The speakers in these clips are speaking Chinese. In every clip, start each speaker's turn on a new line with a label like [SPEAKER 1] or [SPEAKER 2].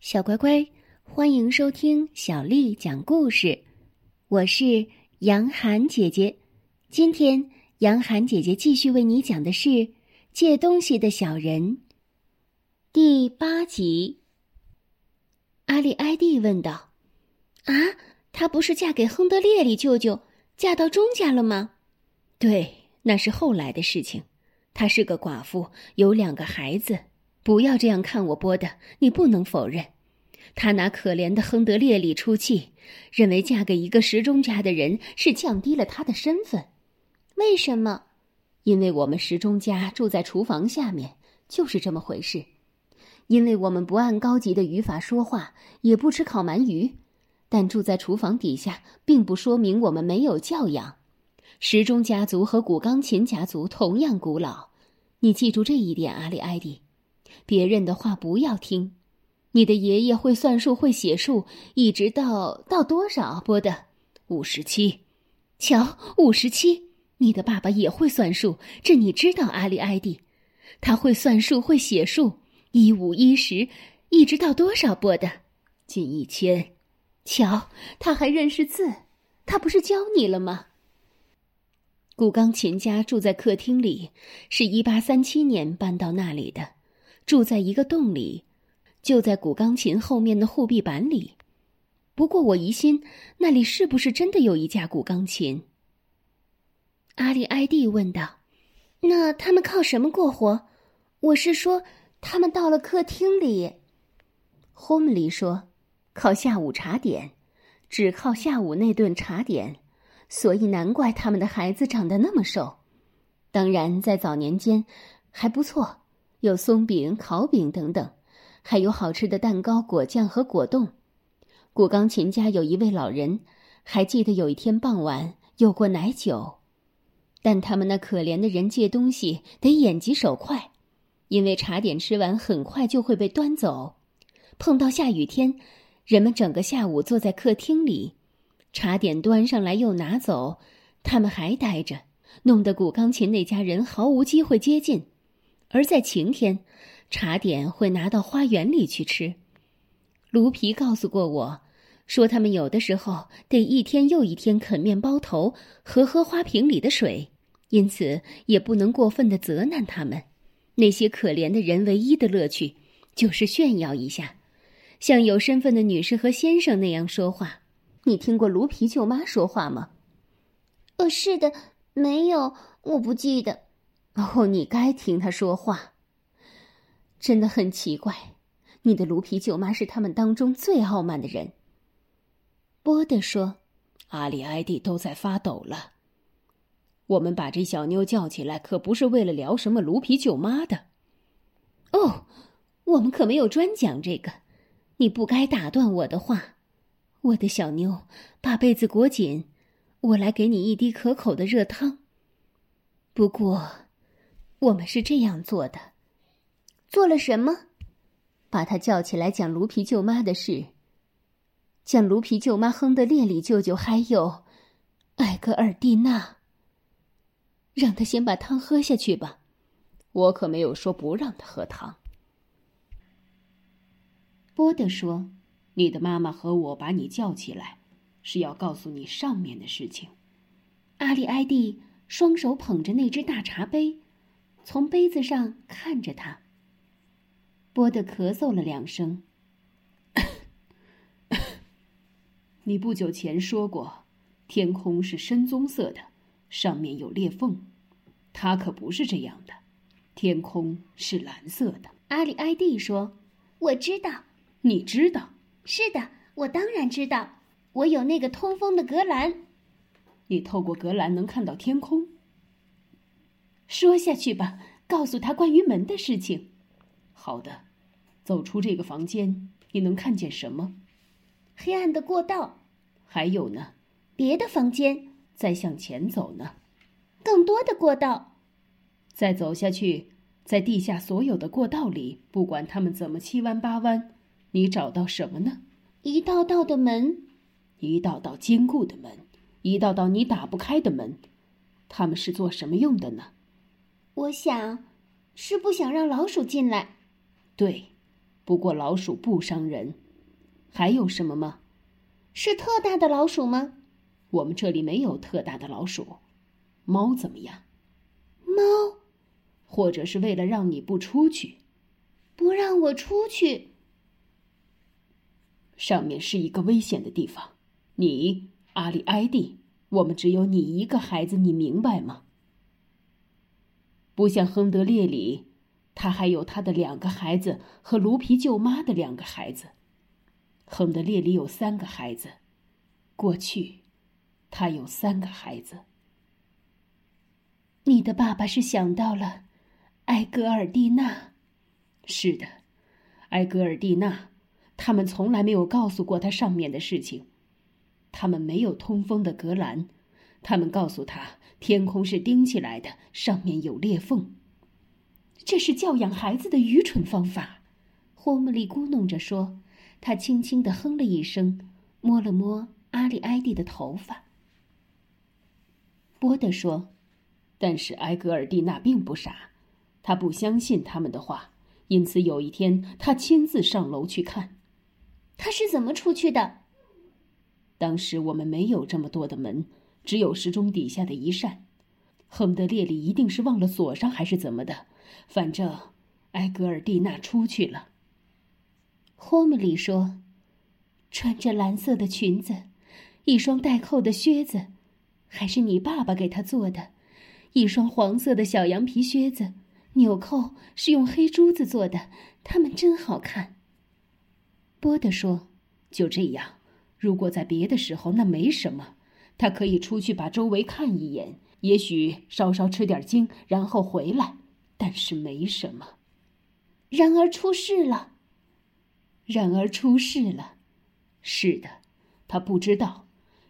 [SPEAKER 1] 小乖乖，欢迎收听小丽讲故事。我是杨涵姐姐，今天杨涵姐姐继续为你讲的是《借东西的小人》第八集。阿丽埃蒂问道：“啊，她不是嫁给亨德烈里舅舅，嫁到钟家了吗？”“对，那是后来的事情。她是个寡妇，有两个孩子。”不要这样看我，波的，你不能否认，他拿可怜的亨德烈里出气，认为嫁给一个时钟家的人是降低了他的身份。为什么？因为我们时钟家住在厨房下面，就是这么回事。因为我们不按高级的语法说话，也不吃烤鳗鱼，但住在厨房底下，并不说明我们没有教养。时钟家族和古钢琴家族同样古老，你记住这一点，阿里埃迪。别人的话不要听，你的爷爷会算数，会写数，一直到到多少？波的五十七，瞧五十七。你的爸爸也会算数，这你知道，阿里埃蒂，他会算数，会写数，一五一十，一直到多少？波的近一千。瞧，他还认识字，他不是教你了吗？古钢琴家住在客厅里，是一八三七年搬到那里的。住在一个洞里，就在古钢琴后面的护壁板里。不过我疑心那里是不是真的有一架古钢琴？阿里埃蒂问道：“那他们靠什么过活？我是说，他们到了客厅里。”霍姆里说：“靠下午茶点，只靠下午那顿茶点，所以难怪他们的孩子长得那么瘦。当然，在早年间还不错。”有松饼、烤饼等等，还有好吃的蛋糕、果酱和果冻。古钢琴家有一位老人，还记得有一天傍晚有过奶酒，但他们那可怜的人借东西得眼疾手快，因为茶点吃完很快就会被端走。碰到下雨天，人们整个下午坐在客厅里，茶点端上来又拿走，他们还待着，弄得古钢琴那家人毫无机会接近。而在晴天，茶点会拿到花园里去吃。卢皮告诉过我，说他们有的时候得一天又一天啃面包头和喝花瓶里的水，因此也不能过分的责难他们。那些可怜的人唯一的乐趣就是炫耀一下，像有身份的女士和先生那样说话。你听过卢皮舅妈说话吗？
[SPEAKER 2] 呃，是的，没有，我不记得。
[SPEAKER 1] 哦，你该听他说话。真的很奇怪，你的卢皮舅妈是他们当中最傲慢的人。波德说：“阿里埃蒂都在发抖了。我们把这小妞叫起来，可不是为了聊什么卢皮舅妈的。哦，我们可没有专讲这个。你不该打断我的话，我的小妞，把被子裹紧，我来给你一滴可口的热汤。不过。”我们是这样做的，
[SPEAKER 2] 做了什么？
[SPEAKER 1] 把他叫起来讲卢皮舅妈的事，讲卢皮舅妈亨德烈里舅舅还有艾格尔蒂娜。让他先把汤喝下去吧，我可没有说不让他喝汤。波德说：“你的妈妈和我把你叫起来，是要告诉你上面的事情。”阿里埃蒂双手捧着那只大茶杯。从杯子上看着他，波德咳嗽了两声。你不久前说过，天空是深棕色的，上面有裂缝，它可不是这样的，天空是蓝色的。
[SPEAKER 2] 阿里埃蒂说：“我知道，
[SPEAKER 1] 你知道，
[SPEAKER 2] 是的，我当然知道，我有那个通风的格兰。
[SPEAKER 1] 你透过格兰能看到天空。”说下去吧，告诉他关于门的事情。好的，走出这个房间，你能看见什么？
[SPEAKER 2] 黑暗的过道。
[SPEAKER 1] 还有呢？
[SPEAKER 2] 别的房间。
[SPEAKER 1] 再向前走呢？
[SPEAKER 2] 更多的过道。
[SPEAKER 1] 再走下去，在地下所有的过道里，不管他们怎么七弯八弯，你找到什么呢？
[SPEAKER 2] 一道道的门，
[SPEAKER 1] 一道道坚固的门，一道道你打不开的门。他们是做什么用的呢？
[SPEAKER 2] 我想，是不想让老鼠进来。
[SPEAKER 1] 对，
[SPEAKER 3] 不过老鼠不伤人。还有什么吗？
[SPEAKER 2] 是特大的老鼠吗？
[SPEAKER 3] 我们这里没有特大的老鼠。猫怎么样？
[SPEAKER 2] 猫，
[SPEAKER 3] 或者是为了让你不出去，
[SPEAKER 2] 不让我出去。
[SPEAKER 3] 上面是一个危险的地方。你，阿里埃蒂，我们只有你一个孩子，你明白吗？不像亨德烈里，他还有他的两个孩子和卢皮舅妈的两个孩子。亨德烈里有三个孩子，过去，他有三个孩子。
[SPEAKER 1] 你的爸爸是想到了埃格尔蒂娜，
[SPEAKER 3] 是的，埃格尔蒂娜。他们从来没有告诉过他上面的事情，他们没有通风的隔栏，他们告诉他天空是钉起来的，上面有裂缝。
[SPEAKER 1] 这是教养孩子的愚蠢方法，霍姆利咕哝着说。他轻轻的哼了一声，摸了摸阿里埃蒂的头发。
[SPEAKER 3] 波德说：“但是埃格尔蒂娜并不傻，他不相信他们的话，因此有一天他亲自上楼去看。”
[SPEAKER 2] 他是怎么出去的？
[SPEAKER 3] 当时我们没有这么多的门，只有时钟底下的一扇。亨德烈里一定是忘了锁上，还是怎么的？反正埃格尔蒂娜出去了。
[SPEAKER 1] 霍姆里说：“穿着蓝色的裙子，一双带扣的靴子，还是你爸爸给他做的；一双黄色的小羊皮靴子，纽扣是用黑珠子做的，它们真好看。”
[SPEAKER 3] 波德说：“就这样，如果在别的时候，那没什么。他可以出去把周围看一眼，也许稍稍吃点惊，然后回来。但是没什么。
[SPEAKER 2] 然而出事了。
[SPEAKER 3] 然而出事了。是的，他不知道，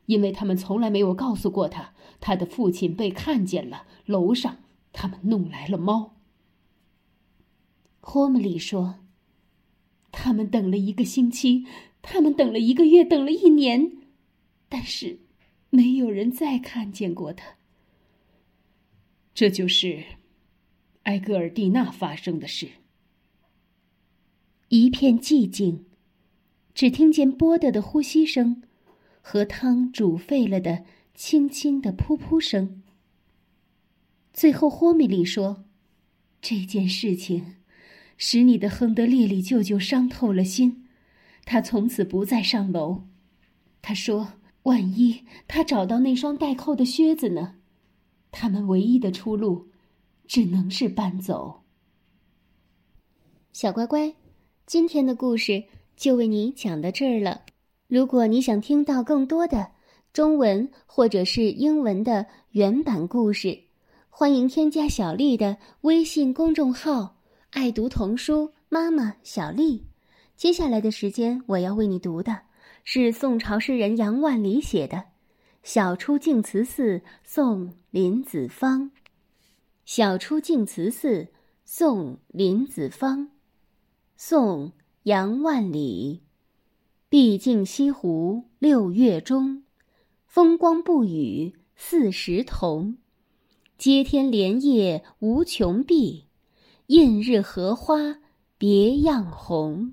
[SPEAKER 3] 因为他们从来没有告诉过他，他的父亲被看见了。楼上，他们弄来了猫。”
[SPEAKER 1] 霍姆里说。他们等了一个星期，他们等了一个月，等了一年，但是没有人再看见过他。
[SPEAKER 3] 这就是埃格尔蒂娜发生的事。
[SPEAKER 1] 一片寂静，只听见波德的呼吸声和汤煮沸了的轻轻的噗噗声。最后，霍米利说：“这件事情。”使你的亨德烈里舅舅伤透了心，他从此不再上楼。他说：“万一他找到那双带扣的靴子呢？他们唯一的出路，只能是搬走。”小乖乖，今天的故事就为你讲到这儿了。如果你想听到更多的中文或者是英文的原版故事，欢迎添加小丽的微信公众号。爱读童书，妈妈小丽。接下来的时间，我要为你读的是宋朝诗人杨万里写的《晓出净慈寺送林子方》。《晓出净慈寺送林子方》，宋·杨万里。毕竟西湖六月中，风光不与四时同。接天莲叶无穷碧。映日荷花别样红，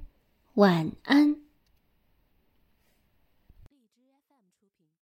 [SPEAKER 1] 晚安。